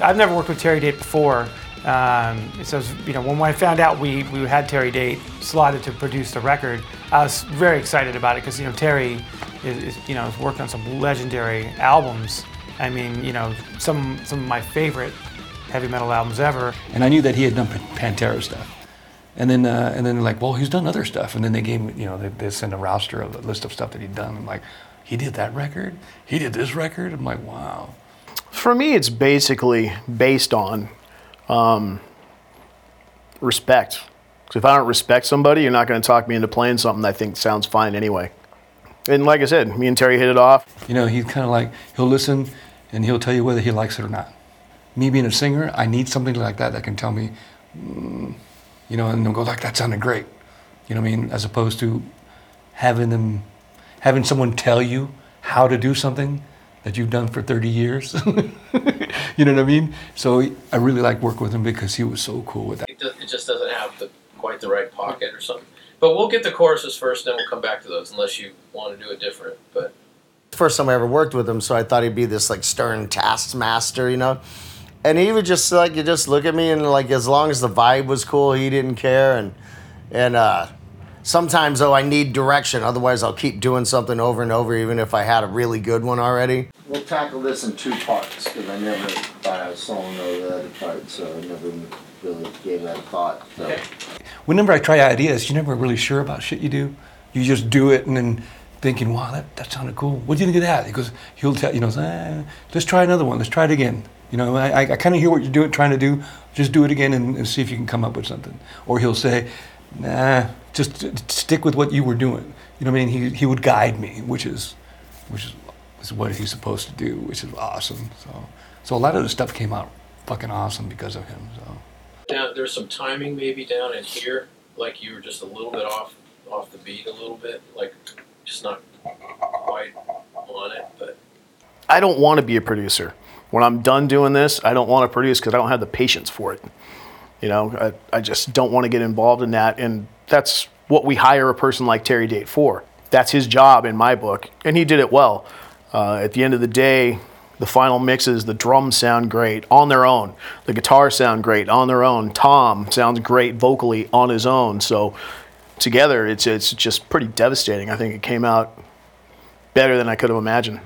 I've never worked with Terry Date before. Um, so, you know, when I found out we, we had Terry Date slotted to produce the record, I was very excited about it because, you know, Terry is, is, you know, has worked on some legendary albums. I mean, you know, some, some of my favorite heavy metal albums ever. And I knew that he had done Pantera stuff. And then, uh, and then like, well, he's done other stuff. And then they gave you know, they, they sent a roster of a list of stuff that he'd done. I'm like, he did that record? He did this record? I'm like, wow. For me, it's basically based on um, respect. Because if I don't respect somebody, you're not going to talk me into playing something I think sounds fine anyway. And like I said, me and Terry hit it off. You know, he's kind of like, he'll listen and he'll tell you whether he likes it or not. Me being a singer, I need something like that that can tell me, mm, you know, and they'll go like, that sounded great. You know what I mean? As opposed to having them, having someone tell you how to do something that you've done for 30 years. you know what I mean? So I really like working with him because he was so cool with that. It, does, it just doesn't have the, quite the right pocket or something. But we'll get the choruses first, then we'll come back to those, unless you want to do it different. But first time I ever worked with him, so I thought he'd be this like stern taskmaster, you know. And he would just like you just look at me and like as long as the vibe was cool, he didn't care. And and uh, sometimes though I need direction, otherwise I'll keep doing something over and over, even if I had a really good one already. We'll tackle this in two parts because I never thought I was soloing over the other part, so I never really gave that a thought. So. Okay. Whenever I try ideas, you're never really sure about shit you do. You just do it and then thinking, wow, that, that sounded cool. What do you think of that? He goes, he'll tell, you know, eh, let's try another one. Let's try it again. You know, I, I kind of hear what you're doing, trying to do. Just do it again and, and, see if you can come up with something. Or he'll say, nah, just stick with what you were doing. You know what I mean? He, he would guide me, which is, which is, is what he's supposed to do, which is awesome. So, so a lot of the stuff came out fucking awesome because of him. So. Now, there's some timing maybe down in here, like you were just a little bit off, off the beat a little bit, like just not quite on it, but. I don't want to be a producer when I'm done doing this, I don't want to produce because I don't have the patience for it. You know, I, I just don't want to get involved in that. And that's what we hire a person like Terry Date for. That's his job in my book. And he did it well. Uh, at the end of the day, the final mixes, the drums sound great on their own. The guitars sound great on their own. Tom sounds great vocally on his own. So together, it's, it's just pretty devastating. I think it came out better than I could have imagined.